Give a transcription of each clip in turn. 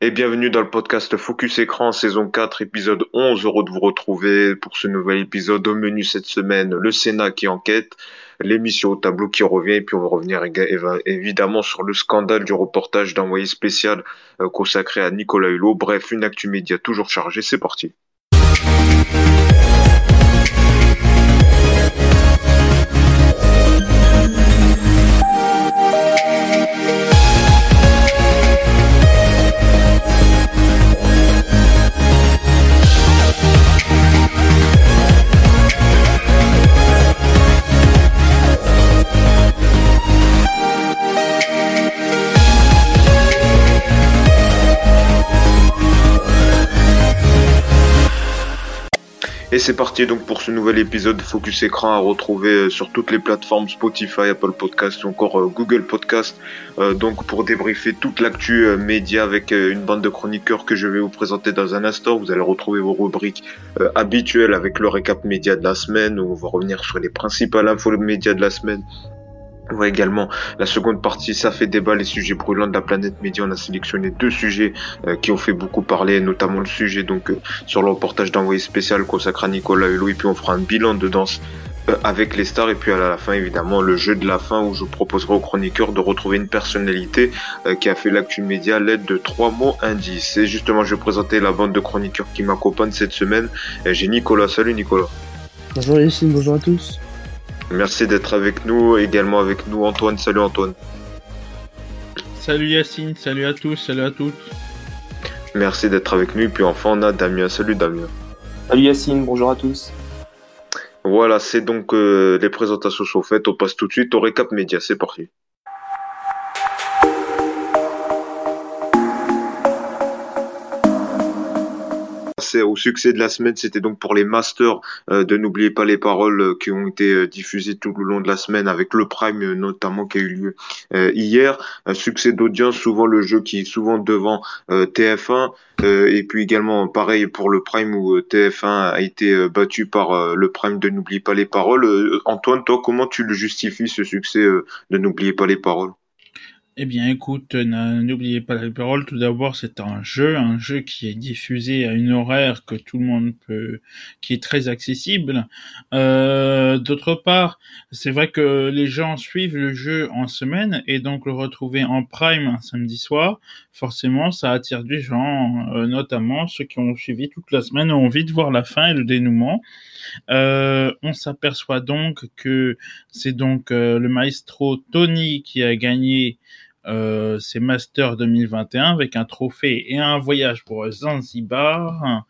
Et bienvenue dans le podcast Focus Écran, saison 4, épisode 11. Heureux de vous retrouver pour ce nouvel épisode. Au menu cette semaine, le Sénat qui enquête, l'émission au tableau qui revient, et puis on va revenir évidemment sur le scandale du reportage d'envoyé spécial euh, consacré à Nicolas Hulot. Bref, une actu média toujours chargée. C'est parti. Et c'est parti donc pour ce nouvel épisode Focus Écran à retrouver euh, sur toutes les plateformes Spotify, Apple Podcast ou encore euh, Google Podcast. Euh, donc pour débriefer toute l'actu média avec une bande de chroniqueurs que je vais vous présenter dans un instant. Vous allez retrouver vos rubriques habituelles avec le récap média de la semaine on va revenir sur les principales infos médias de la semaine voit également la seconde partie, ça fait débat, les sujets brûlants de la planète média. On a sélectionné deux sujets euh, qui ont fait beaucoup parler, notamment le sujet donc euh, sur le reportage d'envoyé spécial consacré à Nicolas Hulot. Et puis on fera un bilan de danse euh, avec les stars. Et puis à la fin, évidemment, le jeu de la fin où je proposerai aux chroniqueurs de retrouver une personnalité qui a fait l'actu média à l'aide de trois mots indices. Et justement, je vais présenter la bande de chroniqueurs qui m'accompagne cette semaine. J'ai Nicolas. Salut Nicolas. Bonjour Yacine, bonjour à tous. Merci d'être avec nous, également avec nous Antoine. Salut Antoine. Salut Yacine, salut à tous, salut à toutes. Merci d'être avec nous. Et puis enfin on a Damien. Salut Damien. Salut Yacine, bonjour à tous. Voilà, c'est donc euh, les présentations sont faites. On passe tout de suite au récap média. C'est parti. Au succès de la semaine, c'était donc pour les masters euh, de N'oubliez pas les paroles euh, qui ont été euh, diffusées tout le long de la semaine avec le Prime notamment qui a eu lieu hier. Un succès d'audience, souvent le jeu qui est souvent devant TF1 et puis également pareil pour le Prime où TF1 a été battu par le Prime de N'oubliez pas les paroles. Antoine, toi, comment tu le justifies ce succès de N'oubliez pas les paroles? Eh bien, écoute, n'oubliez pas la parole. Tout d'abord, c'est un jeu, un jeu qui est diffusé à une horaire que tout le monde peut, qui est très accessible. Euh, d'autre part, c'est vrai que les gens suivent le jeu en semaine et donc le retrouver en prime un samedi soir, forcément, ça attire des gens, euh, notamment ceux qui ont suivi toute la semaine, ont envie de voir la fin et le dénouement. Euh, on s'aperçoit donc que c'est donc le maestro Tony qui a gagné euh, c'est Master 2021 avec un trophée et un voyage pour Zanzibar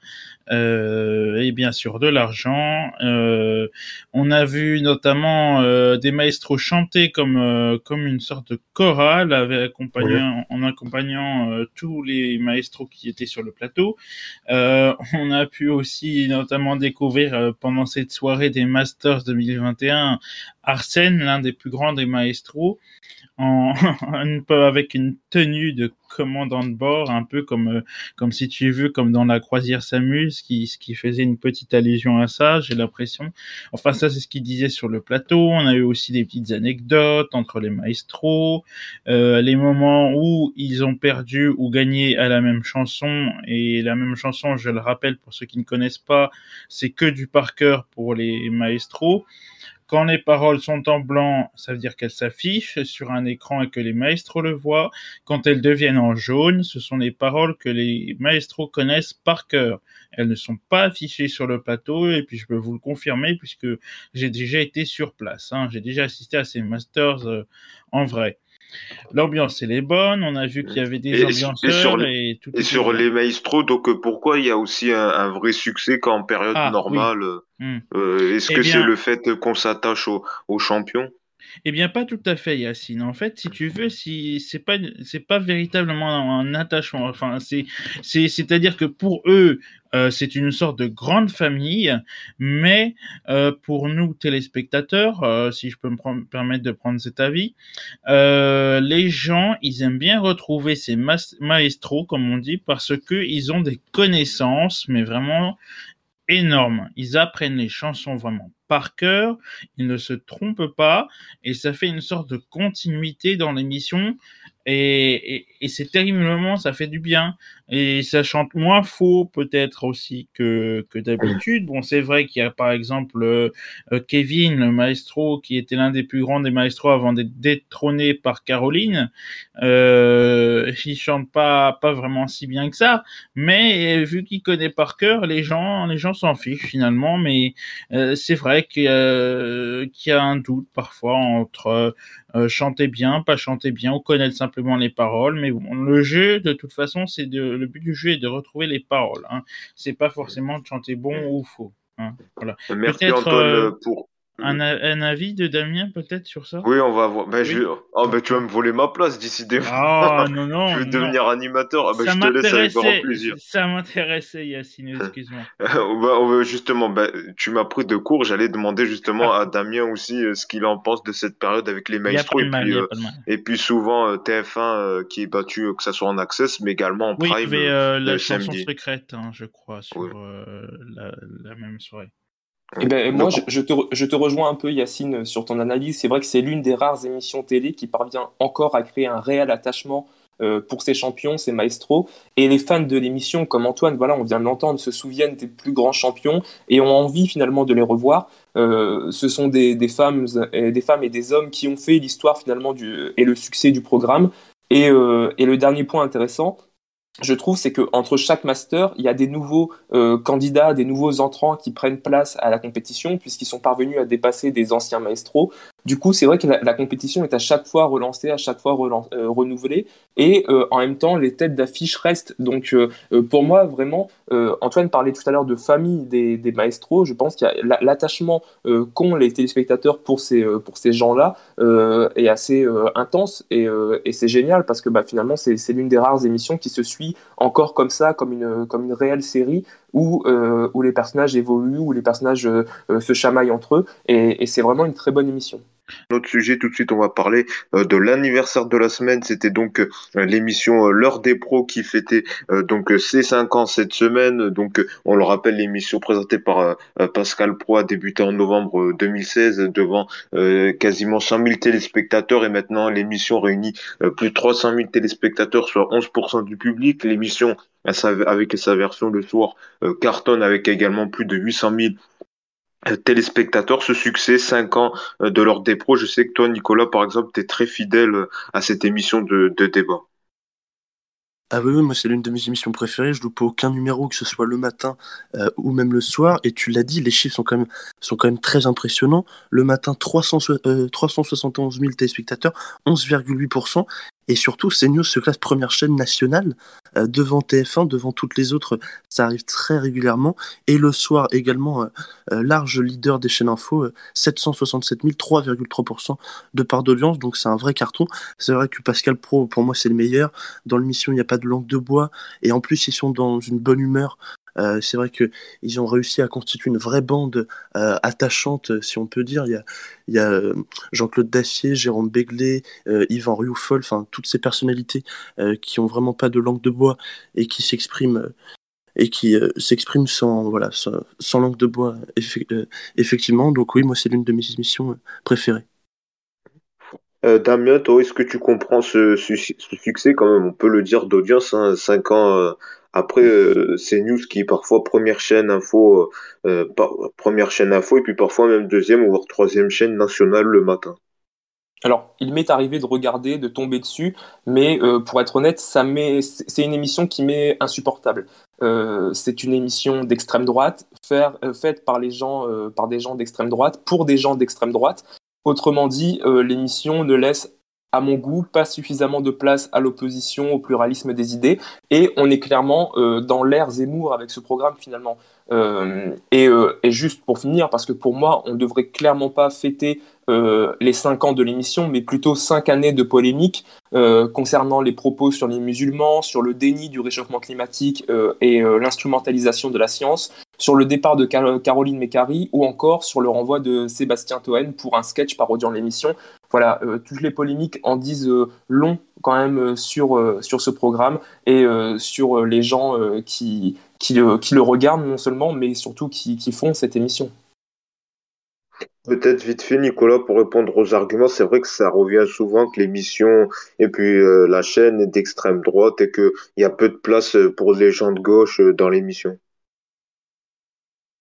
euh, et bien sûr de l'argent. Euh, on a vu notamment euh, des maestros chanter comme euh, comme une sorte de chorale avec accompagnant, en accompagnant tous les maestros qui étaient sur le plateau. on a pu aussi notamment découvrir pendant cette soirée des Masters 2021 Arsène, l'un des plus grands des maestros en, avec une tenue de commandant de bord, un peu comme euh, comme si tu veux, comme dans la croisière s'amuse, qui ce qui faisait une petite allusion à ça, j'ai l'impression. Enfin ça c'est ce qu'il disait sur le plateau. On a eu aussi des petites anecdotes entre les maestros, euh, les moments où ils ont perdu ou gagné à la même chanson et la même chanson, je le rappelle pour ceux qui ne connaissent pas, c'est que du par cœur pour les maestros. Quand les paroles sont en blanc, ça veut dire qu'elles s'affichent sur un écran et que les maestros le voient. Quand elles deviennent en jaune, ce sont les paroles que les maestros connaissent par cœur. Elles ne sont pas affichées sur le plateau et puis je peux vous le confirmer puisque j'ai déjà été sur place. Hein. J'ai déjà assisté à ces masters euh, en vrai. L'ambiance, elle est bonne. On a vu qu'il y avait des ambianceurs et, sur les, et, tout et sur les maestros. Donc, euh, pourquoi il y a aussi un, vrai succès qu'en période ah, normale hmm. euh, Est-ce eh que c'est le fait qu'on s'attache aux champions? Eh bien, pas tout à fait, Yacine. En fait, si tu veux, si c'est pas c'est véritablement un attachement. Enfin, c'est c'est c'est-à-dire que pour eux, euh, c'est une sorte de grande famille, mais euh, pour nous téléspectateurs, euh, si je peux me permettre de prendre cet avis, les gens, ils aiment bien retrouver ces maestros, comme on dit, parce que ils ont des connaissances, mais vraiment énormes. Ils apprennent les chansons vraiment par cœur, ils ne se trompent pas, et ça fait une sorte de continuité dans l'émission et, et, c'est terriblement, ça fait du bien et ça chante moins faux peut-être aussi que, que d'habitude. Bon, c'est vrai qu'il y a par exemple euh, euh, Kevin, le maestro, qui était l'un des plus grands des maestros avant d'être détrôné par Caroline. Euh, il chante pas pas vraiment si bien que ça, mais vu qu'il connaît par cœur, les gens les gens s'en fichent finalement. Mais euh, c'est vrai qu'il y, a un doute parfois entre chanter bien, pas chanter bien, ou connaître simplement les paroles. Mais bon, le jeu de toute façon, c'est de le but du jeu est de retrouver les paroles. Hein. C'est pas forcément de chanter bon ou faux. Hein. Voilà. Merci Antoine pour un, un, avis de Damien peut-être sur ça? Oui, on va voir. Ben, je... oh, ben, tu vas me voler ma place d'ici des Ah non, non. je veux devenir animateur. Ah, ben, je te laisse avec grand plaisir. Ça m'intéressait, Yacine, excuse-moi. ben, justement, ben, tu m'as pris de court. J'allais demander justement à Damien aussi euh, ce qu'il en pense de cette période avec les maestros. Et, puis, euh, et puis souvent euh, TF1 qui est battu, que ça soit en access, mais également en oui, prime. Oui, la chanson secrète, hein, je crois, sur la, la même soirée. Eh ben, moi, je, te, je, te, rejoins un peu, Yacine, sur ton analyse. C'est vrai que c'est l'une des rares émissions télé qui parvient encore à créer un réel attachement euh, pour ses champions, ses maestros. Et les fans de l'émission, comme Antoine, voilà, on vient de l'entendre, se souviennent des plus grands champions et ont envie finalement de les revoir. Euh, ce sont des, des, femmes, des femmes et des hommes qui ont fait l'histoire finalement du, et le succès du programme. Et, euh, et le dernier point intéressant, je trouve, c'est que entre chaque master, il y a des nouveaux euh, candidats, des nouveaux entrants qui prennent place à la compétition, puisqu'ils sont parvenus à dépasser des anciens maestros. Du coup, c'est vrai que la, compétition est à chaque fois relancée, à chaque fois euh, renouvelée, et euh, en même temps, les têtes d'affiche restent. Donc, pour moi, vraiment, Antoine parlait tout à l'heure de famille des, des maestros. Je pense qu'il y a l'attachement qu'ont les téléspectateurs pour ces, pour ces gens-là est assez intense, et, et c'est génial parce que bah, finalement, c'est l'une des rares émissions qui se suit encore comme ça, comme une, comme une réelle série où, euh, où les personnages évoluent, où les personnages euh, euh, se chamaillent entre eux. et c'est vraiment une très bonne émission. Notre sujet, tout de suite, on va parler euh, de l'anniversaire de la semaine. C'était donc euh, l'émission euh, L'heure des pros qui fêtait donc ses 5 ans cette semaine. Donc, on le rappelle, l'émission présentée par Pascal Pro a débuté en novembre 2016 devant quasiment 100 000 téléspectateurs et maintenant l'émission réunit plus de 300 000 téléspectateurs, soit 11% du public. L'émission avec sa version le soir cartonne avec également plus de 800 000 euh, téléspectateurs, ce succès, 5 ans euh, de l'ordre des. Je sais que toi, Nicolas, par exemple, tu très fidèle euh, à cette émission de, débat. Ah oui, moi c'est l'une de mes émissions préférées, je loupe aucun numéro, que ce soit le matin ou même le soir, et tu l'as dit, les chiffres sont quand même, très impressionnants. Le matin, 300, 371 000 téléspectateurs, 11,8%, et surtout, CNews se classe première chaîne nationale euh, devant TF1, devant toutes les autres. Ça arrive très régulièrement. Et le soir également, euh, euh, large leader des chaînes info, 767 000, 3,3% de part d'audience. Donc c'est un vrai carton. C'est vrai que Pascal Pro, pour moi, c'est le meilleur. Dans l'émission, il n'y a pas de langue de bois. Et en plus, ils sont dans une bonne humeur. Euh, c'est vrai qu'ils ont réussi à constituer une vraie bande euh, attachante, si on peut dire. Il y a, euh, Jean-Claude Dacier, Jérôme Béglé, Yvan Rioufol, enfin toutes ces personnalités qui ont vraiment pas de langue de bois et qui s'expriment et qui s'expriment sans voilà sans, langue de bois effectivement. Donc oui, moi c'est l'une de mes émissions préférées. Damien, toi, est-ce que tu comprends ce, succès quand même? On peut le dire d'audience, 5 hein, ans après, euh, c'est News qui est parfois première chaîne info, euh, euh, première chaîne info, et puis parfois même deuxième ou voire troisième chaîne nationale le matin. Alors, il m'est arrivé de regarder, de tomber dessus, mais pour être honnête, ça c'est une émission qui m'est insupportable. c'est une émission d'extrême droite, faite par les gens, par des gens d'extrême droite, pour des gens d'extrême droite. Autrement dit, l'émission ne laisse à mon goût, pas suffisamment de place à l'opposition, au pluralisme des idées, et on est clairement euh, dans l'ère Zemmour avec ce programme finalement. Euh, euh, et, juste pour finir, parce que pour moi, on ne devrait clairement pas fêter les cinq ans de l'émission, mais plutôt cinq années de polémique concernant les propos sur les musulmans, sur le déni du réchauffement climatique et l'instrumentalisation de la science, sur le départ de Caroline Mécari ou encore sur le renvoi de Sébastien Toen pour un sketch parodiant l'émission voilà, euh, toutes les polémiques en disent euh, long quand même euh, sur, ce programme et sur les gens qui, le regardent non seulement, mais surtout qui, font cette émission. Peut-être vite fait, Nicolas, pour répondre aux arguments, c'est vrai que ça revient souvent que l'émission et puis la chaîne est d'extrême droite et qu'il y a peu de place pour les gens de gauche dans l'émission.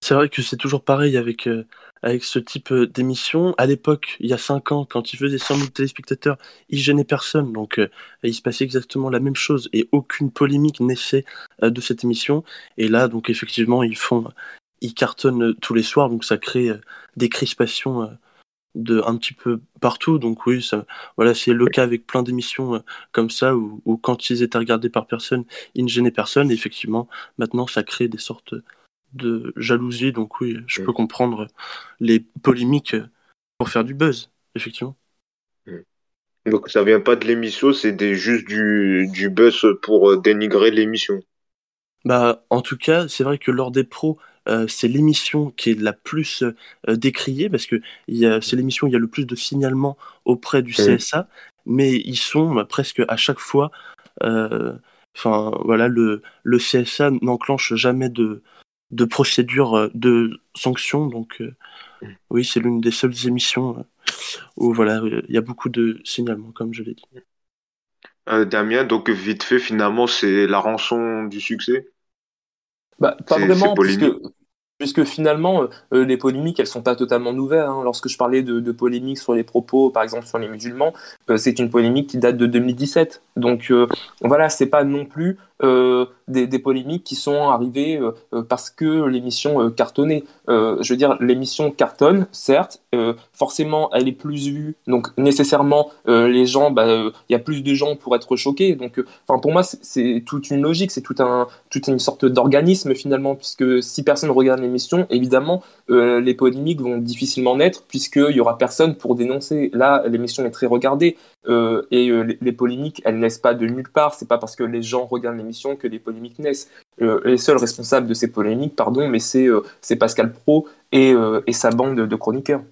C'est vrai que c'est toujours pareil avec, euh, avec ce type d'émission. À l'époque, il y a 5 ans, quand il faisait 100 000 téléspectateurs, il gênait personne. Donc il se passait exactement la même chose et aucune polémique naissait de cette émission. Et là, donc effectivement, ils font, ils cartonnent tous les soirs, donc ça crée des crispations de un petit peu partout. Donc oui, voilà, c'est le cas avec plein d'émissions comme ça où, quand ils étaient regardés par personne, ils ne gênaient personne. Et effectivement, maintenant, ça crée des sortes de jalousie. Donc oui, je peux comprendre les polémiques pour faire du buzz, effectivement. Donc ça vient pas de l'émission, c'est juste du, du buzz pour dénigrer l'émission. Bah, en tout cas, c'est vrai que lors des pros, euh, c'est l'émission qui est la plus euh, décriée parce que c'est l'émission où il y a le plus de signalements auprès du CSA, mais ils sont bah, presque à chaque fois. Euh, enfin, voilà, le, le CSA n'enclenche jamais de, de procédure de sanction, donc oui, c'est l'une des seules émissions où voilà, il y a beaucoup de signalements, comme je l'ai dit. Damien, donc vite fait, finalement, c'est la rançon du succès? Bah, pas vraiment, puisque, puisque finalement, euh, euh, les polémiques, elles sont pas totalement nouvelles. Hein. Lorsque je parlais de, de polémiques sur les propos, par exemple sur les musulmans, euh, c'est une polémique qui date de 2017. Donc voilà, c'est pas non plus euh, des, des, polémiques qui sont arrivées euh, euh, parce que l'émission cartonnait. je veux dire, l'émission cartonne, certes, forcément elle est plus vue, donc nécessairement les gens, bah, il y a plus de gens pour être choqués. Donc, enfin pour moi, c'est toute une logique, c'est tout un, toute une sorte d'organisme finalement, puisque si personne regarde l'émission, évidemment, les polémiques vont difficilement naître puisqu'il y aura personne pour dénoncer. Là, l'émission est très regardée et les, les, polémiques, elles naissent pas de nulle part. C'est pas parce que les gens regardent l'émission que les polémiques naissent. Euh, les seuls responsables de ces polémiques, pardon, mais c'est euh, Pascal Pro et, euh, et, sa bande de chroniqueurs.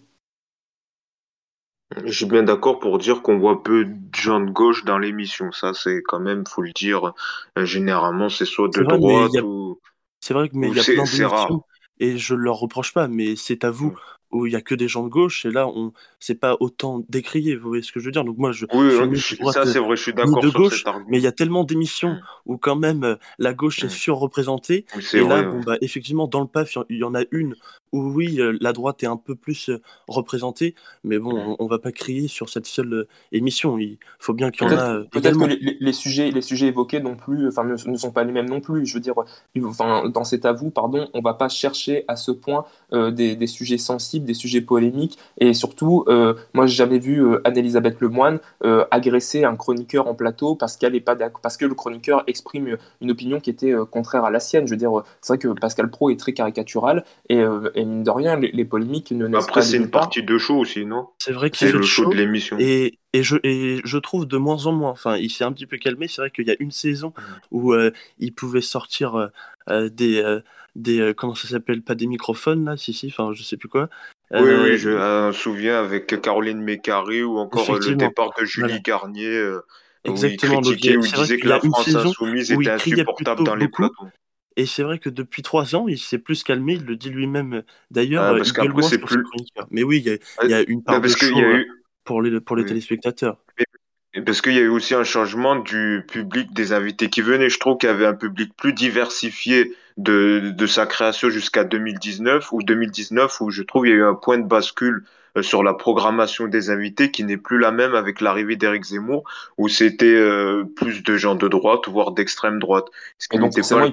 Je suis bien d'accord pour dire qu'on voit peu de gens de gauche dans l'émission. Ça, c'est quand même, faut le dire, généralement, c'est soit de droite ou. C'est vrai que mais il y a plein d'émissions et je leur reproche pas, mais c'est à vous où il y a que des gens de gauche et là on c'est pas autant décrié vous voyez ce que je veux dire donc moi je oui, ça c'est vrai je suis d'accord de gauche mais il y a tellement d'émissions mmh. où quand même euh, la gauche est mmh. surreprésentée et là bon, bah, effectivement dans le PAF il y en a une où oui euh, la droite est un peu plus euh, représentée mais bon mmh. on, va pas crier sur cette seule émission il faut bien qu'il y en a peut-être que les, sujets les sujets évoqués non plus enfin ne, ne, sont pas les mêmes non plus je veux dire enfin dans cet avou pardon on va pas chercher à ce point des, des sujets sensibles des sujets polémiques, et surtout, euh, moi j'ai jamais vu euh, Anne-Elisabeth Lemoine euh, agresser un chroniqueur en plateau parce qu'elle est pas parce que le chroniqueur exprime une opinion qui était contraire à la sienne. Je veux dire, c'est vrai que Pascal Pro est très caricatural et, mine de rien, les, polémiques ne naissent Après, c'est une partie de show aussi, non? C'est vrai que c'est le show, de l'émission. Et, et je, et je trouve de moins en moins, enfin, il s'est un petit peu calmé. C'est vrai qu'il y a une saison mmh. où il pouvait sortir des, des comment ça s'appelle, pas des microphones là, si si, enfin, je sais plus quoi, oui, oui, euh, je me souviens avec Caroline Mécari ou encore le départ de Julie Garnier. Euh, Exactement, où il critiquait, où il disait que la France insoumise était insupportable dans les plateaux. Et c'est vrai que depuis trois ans, il s'est plus calmé, il le dit lui-même d'ailleurs. Ah, parce qu'après, c'est plus. Mais oui, il y, a, il y a une part de show eu... pour les, pour les téléspectateurs. Parce qu'il y a eu aussi un changement du public des invités qui venaient. Je trouve qu'il y avait un public plus diversifié de, de sa création jusqu'à 2019 ou 2019 où je trouve il y a eu un point de bascule euh, sur la programmation des invités qui n'est plus la même avec l'arrivée d'Éric Zemmour où c'était euh, plus de gens de droite voire d'extrême droite. Ce qui n'était pas,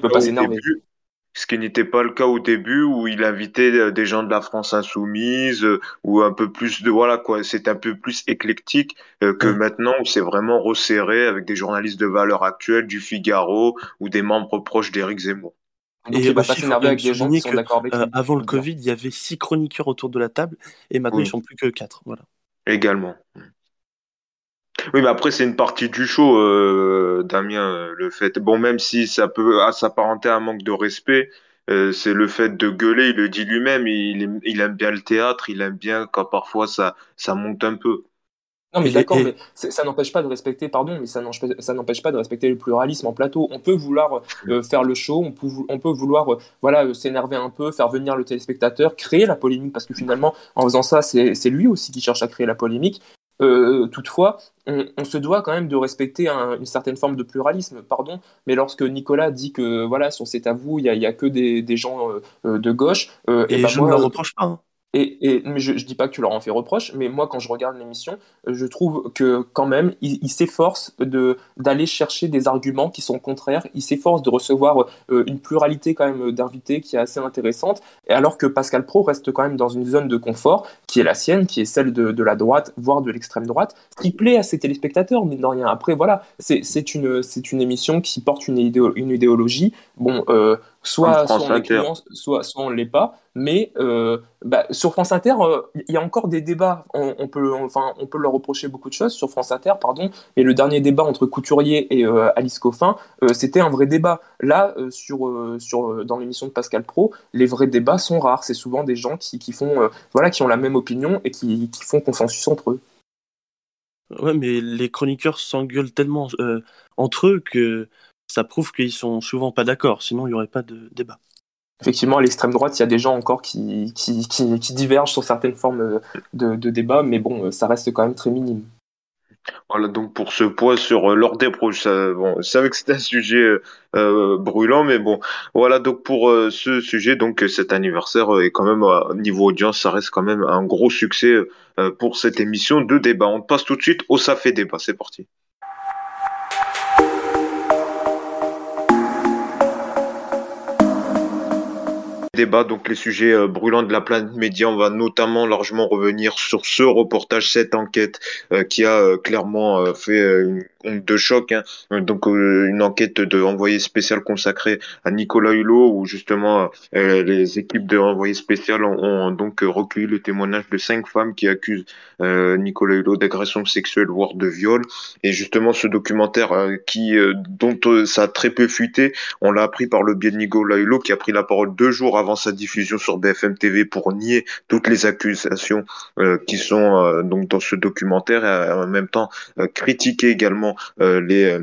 pas le cas au début où il invitait euh, des gens de la France insoumise euh, ou un peu plus de voilà quoi c'est un peu plus éclectique euh, que maintenant où c'est vraiment resserré avec des journalistes de valeur actuelle du Figaro ou des membres proches d'Éric Zemmour. Et il va pas s'énerver avec des gens qui sont d'accord avec Avant le Covid, il y avait six chroniqueurs autour de la table et maintenant ils sont plus que quatre. Voilà. Également. Oui, mais après, c'est une partie du show, euh, Damien, euh, le fait. Bon, même si ça peut s'apparenter à un manque de respect, euh, c'est le fait de gueuler, il le dit lui-même, il, il, aime bien le théâtre, il aime bien quand parfois ça, ça monte un peu. Non, mais d'accord, mais ça n'empêche pas de respecter, pardon, mais ça n'empêche pas de respecter le pluralisme en plateau. On peut vouloir euh, faire le show, on peut, on peut vouloir, euh, voilà, euh, s'énerver un peu, faire venir le téléspectateur, créer la polémique, parce que finalement, en faisant ça, c'est lui aussi qui cherche à créer la polémique. toutefois, on, se doit quand même de respecter une certaine forme de pluralisme, pardon, mais lorsque Nicolas dit que, voilà, sur C'est à vous, il n'y a, a, que des, des gens de gauche, et, et ben je ne le reproche pas. Hein. Et, mais je, je dis pas que tu leur en fais reproche, mais moi quand je regarde l'émission, je trouve que quand même ils s'efforcent de d'aller chercher des arguments qui sont contraires. Ils s'efforcent de recevoir euh, une pluralité quand même d'invités qui est assez intéressante. Et alors que Pascal Pro reste quand même dans une zone de confort qui est la sienne, qui est celle de, de la droite, voire de l'extrême droite, qui plaît à ses téléspectateurs, mais de rien. Après voilà, c'est une c'est une émission qui porte une, une idéologie. Bon. Euh, soit, soit on soit, soit on ne l'est pas. Mais euh, bah, sur France Inter, euh, il y a encore des débats. On, peut, enfin, on peut leur reprocher beaucoup de choses sur France Inter, pardon. Mais le dernier débat entre Couturier et euh, Alice Coffin, c'était un vrai débat. Là, sur, sur, dans l'émission de Pascal Pro, les vrais débats sont rares. C'est souvent des gens qui, qui font, voilà, qui ont la même opinion et qui, qui font consensus entre eux. Ouais, mais les chroniqueurs s'engueulent tellement entre eux que ça prouve qu'ils sont souvent pas d'accord, sinon il n'y aurait pas de débat. Effectivement, à l'extrême droite, il y a des gens encore qui, qui, qui, divergent sur certaines formes de, de débat, mais bon, ça reste quand même très minime. Voilà donc pour ce point sur euh, l'ordre des proches. Bon, c'est vrai que c'était un sujet euh, euh, brûlant, mais bon, voilà donc pour ce sujet, donc cet anniversaire est quand même au niveau audience, ça reste quand même un gros succès pour cette émission de débat. On passe tout de suite au ça fait débat. C'est parti. Débat, donc les sujets euh, brûlants de la planète média. On va notamment largement revenir sur ce reportage, cette enquête euh, qui a euh, clairement fait une onde de choc. Hein. Donc une enquête de envoyé spécial consacrée à Nicolas Hulot, où justement les équipes de envoyé spécial ont, donc recueilli le témoignage de cinq femmes qui accusent Nicolas Hulot d'agression sexuelle voire de viol. Et justement ce documentaire qui dont ça a très peu fuité, on l'a appris par le biais de Nicolas Hulot qui a pris la parole deux jours avant sa diffusion sur BFM TV pour nier toutes les accusations euh, qui sont euh, donc dans ce documentaire et en même temps euh, critiquer également les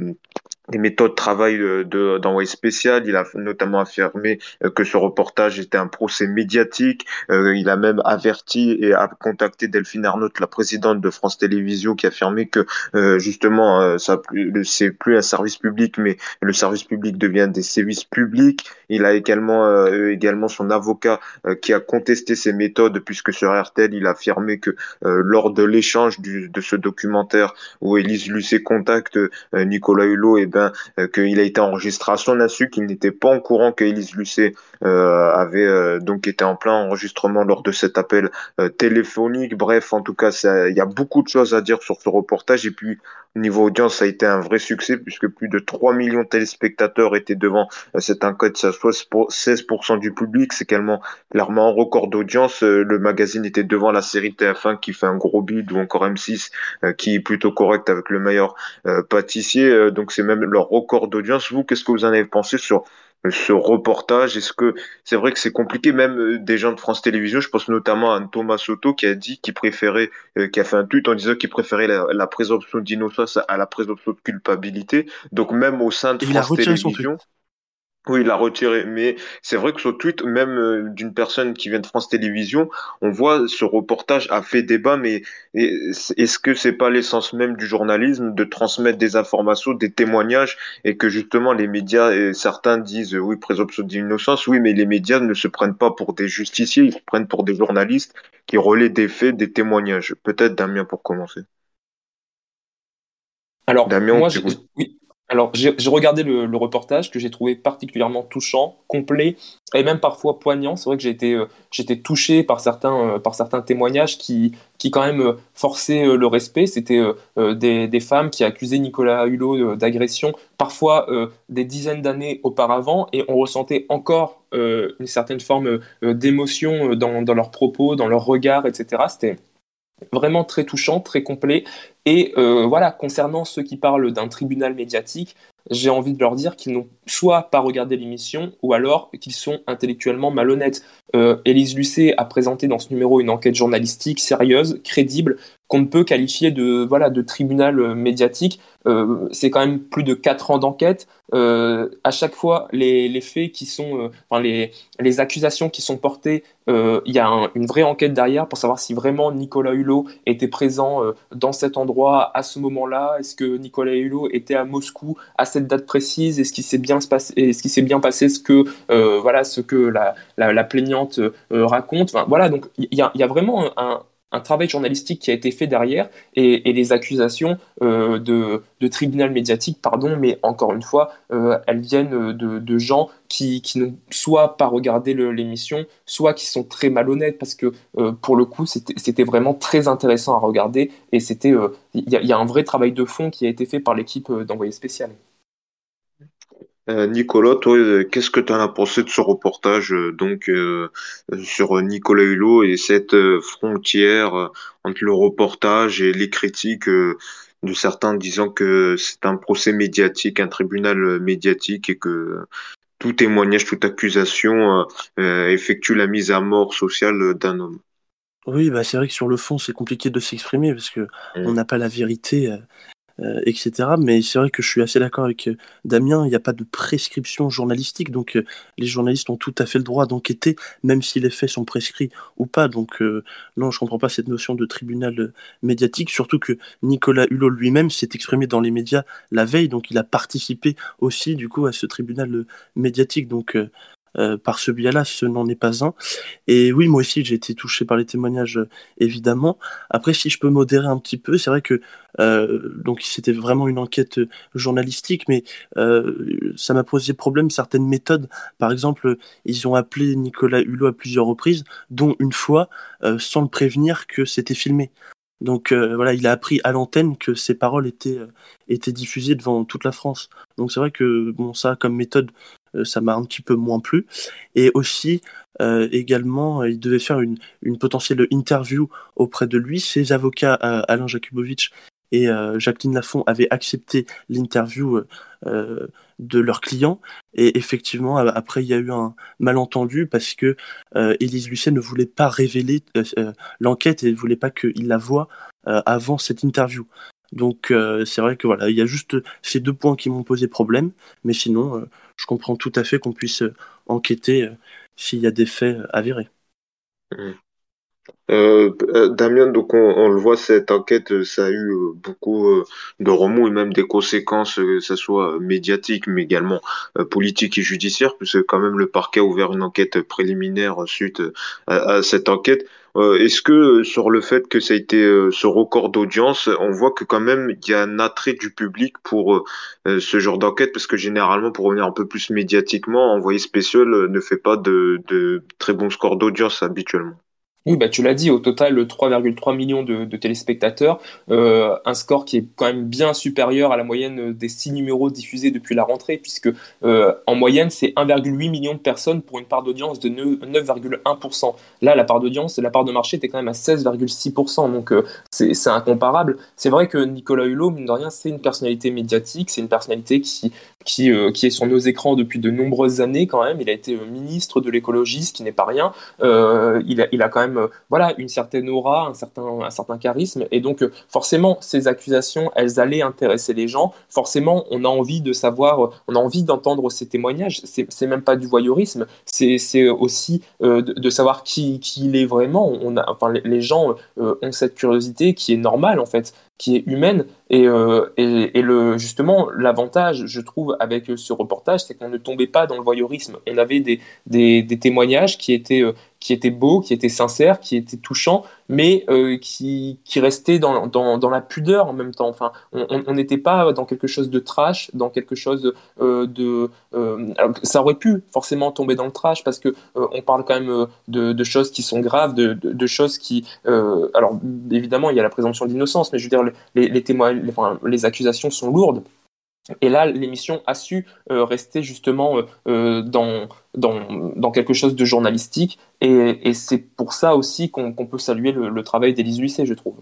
les méthodes de travail de d'envoyé spécial. Il a notamment affirmé euh, que ce reportage était un procès médiatique. Euh, il a même averti et a contacté Delphine Arnault, la présidente de France Télévisions, qui a affirmé que euh, justement ça c'est plus un service public, mais le service public devient des services publics. Il a également également son avocat qui a contesté ces méthodes puisque sur RTL il a affirmé que lors de l'échange de ce documentaire où Élise Lucet contacte Nicolas Hulot et ben euh, qu'il a été enregistré à son insu, qu'il n'était pas en courant qu'Élise Lucet euh, avait euh, donc été en plein enregistrement lors de cet appel téléphonique. Bref, en tout cas, il y a beaucoup de choses à dire sur ce reportage. Et puis, niveau audience, ça a été un vrai succès puisque plus de 3 millions de téléspectateurs étaient devant cette enquête. Ça soit 16% du public. C'est clairement, clairement un record d'audience. Le magazine était devant la série TF1 qui fait un gros bid ou encore M6 qui est plutôt correct avec le meilleur pâtissier. Donc, c'est même leur record d'audience. Vous, qu'est-ce que vous en avez pensé sur ce reportage? Est-ce que c'est vrai que c'est compliqué même euh, des gens de France Télévisions Je pense notamment à Thomas Soto qui a dit qu'il préférait, euh, qui a fait un tweet en disant qu'il préférait la, présomption d'innocence à la présomption de culpabilité. Donc même au sein de France Télévisions. Oui, il l'a retiré. Mais c'est vrai que sur tweet, même euh, d'une personne qui vient de France Télévisions, on voit ce reportage a fait débat, mais est-ce que c'est pas l'essence même du journalisme de transmettre des informations, des témoignages, et que justement les médias, et certains disent oui, présomption d'innocence, oui, mais les médias ne se prennent pas pour des justiciers, ils se prennent pour des journalistes qui relaient des faits, des témoignages. Peut-être Damien pour commencer. Alors, Damien, moi, oui, alors, j'ai regardé le, reportage que j'ai trouvé particulièrement touchant, complet et même parfois poignant. C'est vrai que j'ai été, euh, touché par certains, euh, par certains témoignages qui, qui quand même euh, forçaient le respect. C'était des, des, femmes qui accusaient Nicolas Hulot d'agression, parfois des dizaines d'années auparavant, et on ressentait encore une certaine forme d'émotion dans, dans leurs propos, dans leurs regards, etc. C'était vraiment très touchant, très complet. Et euh, voilà, concernant ceux qui parlent d'un tribunal médiatique, j'ai envie de leur dire qu'ils n'ont soit pas regardé l'émission, ou alors qu'ils sont intellectuellement malhonnêtes. Euh, Élise Lucet a présenté dans ce numéro une enquête journalistique sérieuse, crédible, qu'on ne peut qualifier de voilà de tribunal médiatique. c'est quand même plus de quatre ans d'enquête. à chaque fois, les, les faits qui sont, enfin les, les accusations qui sont portées, il y a une vraie enquête derrière pour savoir si vraiment Nicolas Hulot était présent dans cet endroit à ce moment-là. Est-ce que Nicolas Hulot était à Moscou à cette date précise? Est-ce qu'il s'est bien passé Est-ce qu'il s'est bien passé ce que voilà ce que la, la, plaignante raconte? Voilà, donc il y a, vraiment un, travail journalistique qui a été fait derrière et, les accusations euh, de, tribunal médiatique, pardon, mais encore une fois, euh, elles viennent de, gens qui, n'ont soit pas regardé l'émission, soit qui sont très malhonnêtes parce que euh, pour le coup, c'était vraiment très intéressant à regarder et c'était il y, a un vrai travail de fond qui a été fait par l'équipe d'envoyé spécial. Euh, Nicolas, toi, euh, qu'est-ce que tu en as pensé de ce reportage euh, donc sur Nicolas Hulot et cette frontière entre le reportage et les critiques de certains disant que c'est un procès médiatique, un tribunal médiatique et que tout témoignage, toute accusation effectue la mise à mort sociale d'un homme. Oui, bah c'est vrai que sur le fond, c'est compliqué de s'exprimer parce que mmh. on n'a pas la vérité euh, etc. Mais c'est vrai que je suis assez d'accord avec euh, Damien, il n'y a pas de prescription journalistique, donc euh, les journalistes ont tout à fait le droit d'enquêter, même si les faits sont prescrits ou pas. Donc non, je ne comprends pas cette notion de tribunal médiatique, surtout que Nicolas Hulot lui-même s'est exprimé dans les médias la veille, donc il a participé aussi du coup à ce tribunal médiatique. Donc euh, par ce biais-là, ce n'en est pas un. Et oui, moi aussi, j'ai été touché par les témoignages, euh, évidemment. Après, si je peux modérer un petit peu, c'est vrai que euh, donc c'était vraiment une enquête journalistique, mais ça m'a posé problème certaines méthodes. Par exemple, ils ont appelé Nicolas Hulot à plusieurs reprises, dont une fois sans le prévenir que c'était filmé. Donc voilà, il a appris à l'antenne que ses paroles étaient, étaient diffusées devant toute la France. Donc c'est vrai que bon, ça, comme méthode, ça m'a un petit peu moins plu. Et aussi, euh, également, euh, il devait faire une, une, potentielle interview auprès de lui. Ses avocats, Alain Jakubowicz et Jacqueline Lafont, avaient accepté l'interview de leur client. Et effectivement, après, il y a eu un malentendu parce que Élise Lucet ne voulait pas révéler l'enquête et ne voulait pas qu'il la voie avant cette interview. Donc c'est vrai que voilà, il y a juste ces deux points qui m'ont posé problème, mais sinon je comprends tout à fait qu'on puisse euh, enquêter euh, s'il y a des faits euh, avérés. Mmh. Damien, donc on, le voit, cette enquête, ça a eu beaucoup de remous et même des conséquences, que ce soit médiatiques, mais également politiques et judiciaires, puisque quand même le parquet a ouvert une enquête préliminaire suite à cette enquête. Euh, est-ce que euh, sur le fait que ça a été euh, ce record d'audience, on voit que quand même il y a un attrait du public pour ce genre d'enquête? Parce que généralement pour revenir un peu plus médiatiquement, Envoyé spécial ne fait pas de, de très bons scores d'audience habituellement. Oui, bah, tu l'as dit, au total 3,3 millions de, téléspectateurs, euh, un score qui est quand même bien supérieur à la moyenne des 6 numéros diffusés depuis la rentrée, puisque euh, en moyenne c'est 1,8 million de personnes pour une part d'audience de 9,1%. Là, la part d'audience, la part de marché était quand même à 16,6%, donc euh, c'est incomparable. C'est vrai que Nicolas Hulot, mine de rien, c'est une personnalité médiatique, c'est une personnalité qui, qui, est sur nos écrans depuis de nombreuses années quand même. Il a été ministre de l'écologie, ce qui n'est pas rien. il a quand même euh, voilà, une certaine aura, un certain, un certain charisme. Et donc, euh, forcément, ces accusations, elles allaient intéresser les gens. Forcément, on a envie de savoir, on a envie d'entendre ces témoignages. C'est même pas du voyeurisme, c'est aussi euh, de, savoir qui, qui, il est vraiment. On a, enfin, les, gens ont cette curiosité qui est normale, en fait qui est humaine. Et, et, le, justement, l'avantage, je trouve, avec ce reportage, c'est qu'on ne tombait pas dans le voyeurisme. On avait des, des, des témoignages qui étaient, qui était beau, qui était sincère, qui était touchant, mais euh, qui, qui restait dans, dans, dans, la pudeur en même temps. Enfin, on n'était pas dans quelque chose de trash, dans quelque chose euh, de... Euh, ça aurait pu forcément tomber dans le trash parce que on parle quand même de, de, choses qui sont graves, de, de, choses qui... alors, évidemment, il y a la présomption d'innocence, mais je veux dire, les, les, témoins, les accusations sont lourdes. Et là, l'émission a su euh, rester justement euh, euh, dans, dans, quelque chose de journalistique. Et, c'est pour ça aussi qu'on peut saluer le, travail d'Élise Lucet, je trouve.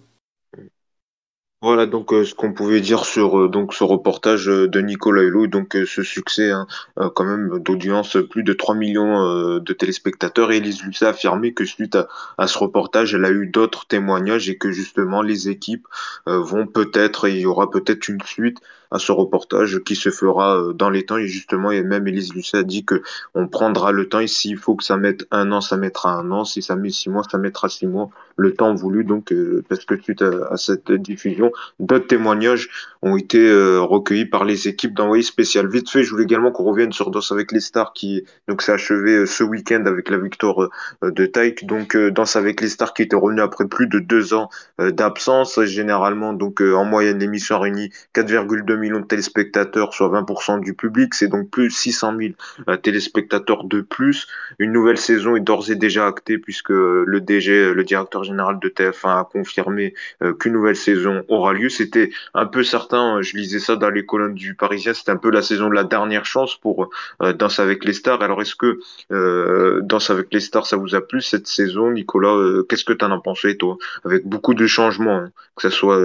Voilà donc ce qu'on pouvait dire sur donc ce reportage de Nicolas Hulot, donc ce succès hein, quand même d'audience, plus de 3 millions de téléspectateurs. Et Elise Lucet a affirmé que suite à, ce reportage, elle a eu d'autres témoignages et que justement les équipes vont peut-être, il y aura peut-être une suite à ce reportage qui se fera euh, dans les temps. Et justement, et même Elise Lucet a dit que on prendra le temps. Et s'il faut que ça mette un an, ça mettra un an. Si ça met six mois, ça mettra six mois. Le temps voulu. Donc, euh, parce que suite à, cette diffusion, d'autres témoignages ont été euh, recueillis par les équipes d'envoyés spécial. Vite fait, je voulais également qu'on revienne sur Danse avec les stars qui donc s'est achevé ce week-end avec la victoire de Taïk. Donc, Danse avec les stars qui était revenu après plus de deux ans d'absence. Généralement, donc en moyenne, l'émission a réuni 4,2 millions de téléspectateurs, soit 20% du public. C'est donc plus 600 000 euh, téléspectateurs de plus. Une nouvelle saison est d'ores et déjà actée puisque le DG, le directeur général de TF1 a confirmé euh, qu'une nouvelle saison aura lieu. C'était un peu certain, je lisais ça dans les colonnes du Parisien, c'était un peu la saison de la dernière chance pour euh, Danse avec les stars. Alors est-ce que euh, Danse avec les stars, ça vous a plu cette saison, Nicolas Qu'est-ce que tu en as pensé toi? Avec beaucoup de changements, hein, que ce soit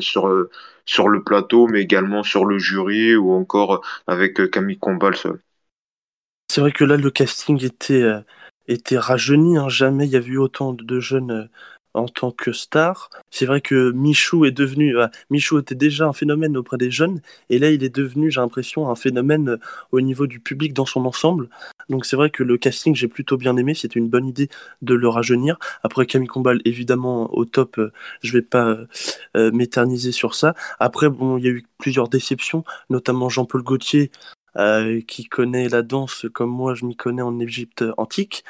sur le plateau, mais également sur le jury ou encore avec euh, Camille Combal. C'est vrai que là, le casting était, euh, était rajeuni. Hein. Jamais il y a eu autant de jeunes euh, en tant que star. C'est vrai que Michou est devenu, euh, Michou était déjà un phénomène auprès des jeunes, et là il est devenu, j'ai l'impression, un phénomène euh, au niveau du public dans son ensemble. Donc c'est vrai que le casting j'ai plutôt bien aimé, c'était une bonne idée de le rajeunir. Après Camille Combal évidemment au top, euh, je vais pas m'éterniser sur ça. Après bon, il y a eu plusieurs déceptions, notamment Jean-Paul Gaultier qui connaît la danse comme moi je m'y connais en Égypte antique.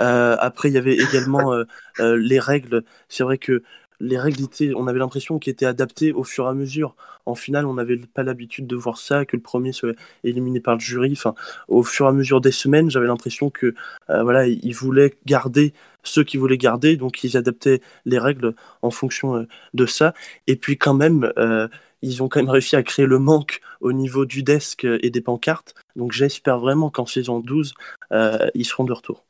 Euh, après, il y avait également euh, euh, les règles. C'est vrai que les règles étaient, on avait l'impression qu'elles étaient adaptées au fur et à mesure. En finale, on n'avait pas l'habitude de voir ça, que le premier soit éliminé par le jury. Enfin, au fur et à mesure des semaines, j'avais l'impression que voilà, ils voulaient garder ceux qui voulaient garder, donc ils adaptaient les règles en fonction de ça. Et puis quand même, ils ont quand même réussi à créer le manque au niveau du desk et des pancartes. Donc j'espère vraiment qu'en saison 12, ils seront de retour.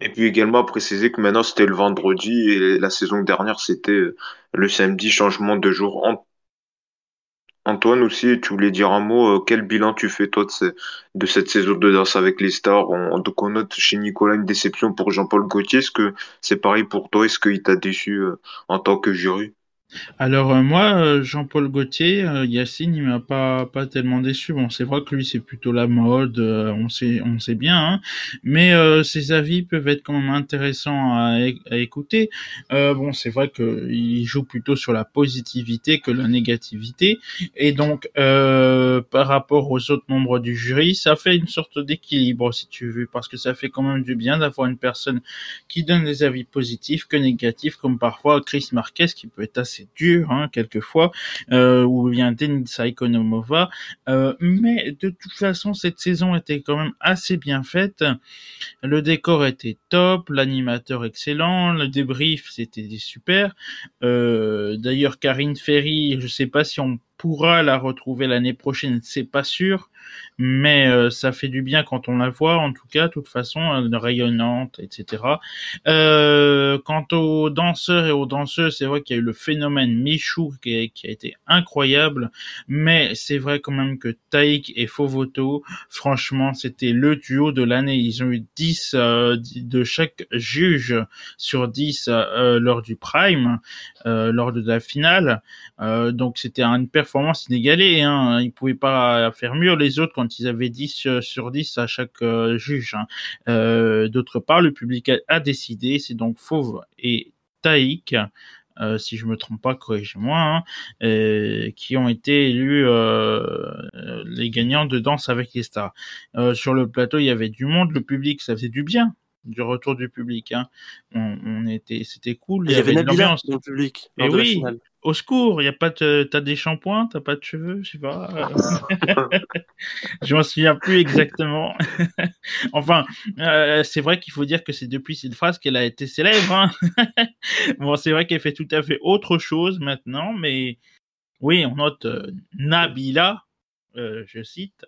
Et puis également préciser que maintenant c'était le vendredi et la saison dernière c'était euh, le samedi, changement de jour. Antoine aussi, tu voulais dire un mot, euh, quel bilan tu fais toi de, cette saison de danse avec les stars? On, Donc on note chez Nicolas une déception pour Jean-Paul Gaultier, est-ce que c'est pareil pour toi? Est-ce qu'il t'a déçu euh, en tant que jury? Alors euh, moi, euh, Jean-Paul Gaultier, euh, Yacine, il m'a pas pas tellement déçu. Bon, c'est vrai que lui, c'est plutôt la mode, on sait on sait bien, hein. mais ses avis peuvent être quand même intéressants à, à écouter. bon, c'est vrai qu'il joue plutôt sur la positivité que la négativité, et donc par rapport aux autres membres du jury, ça fait une sorte d'équilibre, si tu veux, parce que ça fait quand même du bien d'avoir une personne qui donne des avis positifs que négatifs, comme parfois Chris Marquez, qui peut être assez c'est dur hein, quelquefois, euh, ou bien Denisa Ikonomova, euh, mais de toute façon cette saison était quand même assez bien faite. Le décor était top, l'animateur excellent, le débrief c'était super. Euh, d'ailleurs Karine Ferry, je sais pas si on pourra la retrouver l'année prochaine, c'est pas sûr mais euh, ça fait du bien quand on la voit, en tout cas, de toute façon, elle rayonnante, etc. Euh, quant aux danseurs et aux danseuses, c'est vrai qu'il y a eu le phénomène Michou qui a, été incroyable, mais c'est vrai quand même que Taïk et Fovoto, franchement, c'était le duo de l'année. Ils ont eu 10 euh, de chaque juge sur 10 lors du prime, lors de la finale. donc c'était une performance inégalée. Hein. Ils pouvaient pas faire mieux les autres quand ils avaient 10 euh, sur 10 à chaque euh, juge. Hein. Euh, d'autre part, le public a, décidé, c'est donc Fauve et Taïk, si je me trompe pas, corrigez-moi, hein, qui ont été élus les gagnants de Danse avec les stars. sur le plateau, il y avait du monde, le public, ça faisait du bien du retour du public. Hein. On, était, c'était cool. Il y, avait, une ambiance dans le public. Et oui, au secours, y a pas de, t'as des shampoings, t'as pas de cheveux, je sais pas. je m'en souviens plus exactement. enfin, euh, c'est vrai qu'il faut dire que c'est depuis cette phrase qu'elle a été célèbre. Hein. bon, c'est vrai qu'elle fait tout à fait autre chose maintenant, mais oui, on note euh, Nabila euh, je cite,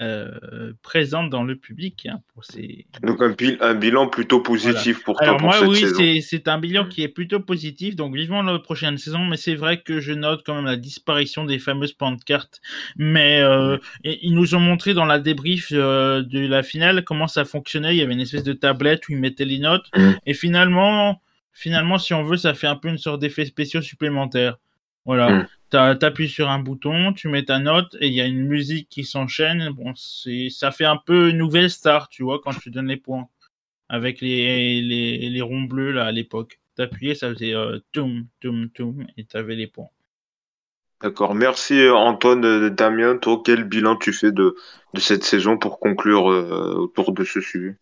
euh, présente dans le public hein, pour ces. Donc un, un, bilan plutôt positif pour toi. Alors pour moi, cette oui, saison. c'est c'est un bilan qui est plutôt positif. Donc vivement la prochaine saison, mais c'est vrai que je note quand même la disparition des fameuses pancartes. Mais euh, et ils nous ont montré dans la débrief euh, de la finale comment ça fonctionnait. Il y avait une espèce de tablette où ils mettaient les notes. Mm. Et finalement, finalement, si on veut, ça fait un peu une sorte d'effet spéciaux supplémentaire. Voilà. Mm. T'as- T'appuies sur un bouton, tu mets ta note et il y a une musique qui s'enchaîne. Bon, c'est, ça fait un peu nouvelle star, tu vois, quand tu donnes les points. Avec les, les, les ronds bleus, là, à l'époque. T'appuyais, ça faisait euh, toum, toum, toum, et t'avais les points. D'accord. Merci euh, Antoine, euh, Damien. Toi, quel bilan tu fais de, de cette saison pour conclure euh, autour de ce sujet?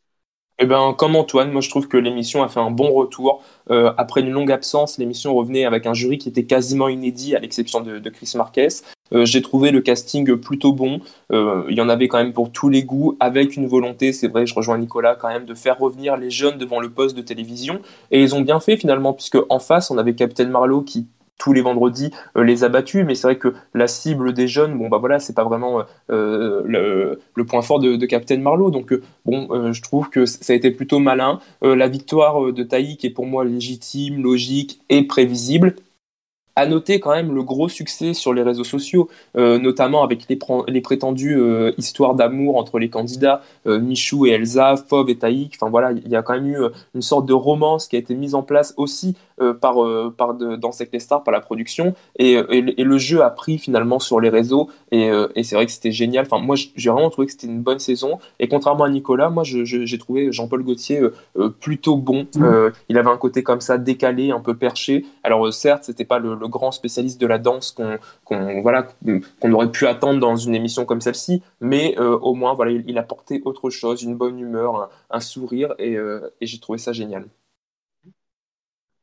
Eh ben, comme Antoine, moi je trouve que l'émission a fait un bon retour. Euh, après une longue absence, l'émission revenait avec un jury qui était quasiment inédit, à l'exception de, Chris Marquez. Euh, J'ai trouvé le casting plutôt bon. Euh, il y en avait quand même pour tous les goûts, avec une volonté, c'est vrai, je rejoins Nicolas quand même, de faire revenir les jeunes devant le poste de télévision. Et ils ont bien fait finalement, puisque en face, on avait Captain Marlowe qui tous les vendredis euh, les a battus, mais c'est vrai que la cible des jeunes, bon bah voilà, c'est pas vraiment euh, le, le point fort de, Captain Marlowe. Donc euh, bon, euh, je trouve que ça a été plutôt malin. Euh, la victoire euh, de Taïk est pour moi légitime, logique et prévisible. À noter quand même le gros succès sur les réseaux sociaux, euh, notamment avec les, les prétendues euh, histoires d'amour entre les candidats, euh, Michou et Elsa, Fauve et Taïk. Enfin voilà, il y a quand même eu euh, une sorte de romance qui a été mise en place aussi euh, par, euh, par de, dans Sect les Stars, par la production. Et, et, le- et le jeu a pris finalement sur les réseaux. Et, et c'est vrai que c'était génial. Enfin, moi, j'ai vraiment trouvé que c'était une bonne saison. Et contrairement à Nicolas, moi, je- je- j'ai trouvé Jean-Paul Gaultier plutôt bon. Euh, il avait un côté comme ça décalé, un peu perché. Alors certes, c'était pas le, le grand spécialiste de la danse qu'on voilà aurait pu attendre dans une émission comme celle-ci, mais euh, au moins voilà, il, il apportait autre chose, une bonne humeur, un, sourire, et, euh, et j'ai trouvé ça génial.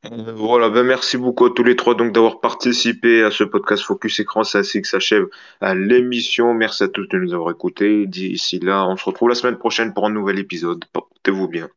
Euh, Voilà, ben merci beaucoup à tous les trois donc d'avoir participé à ce podcast Focus Écran. C'est ainsi que s'achève l'émission. Merci à tous de nous avoir écoutés. D'ici là, on se retrouve la semaine prochaine pour un nouvel épisode. Portez-vous bien.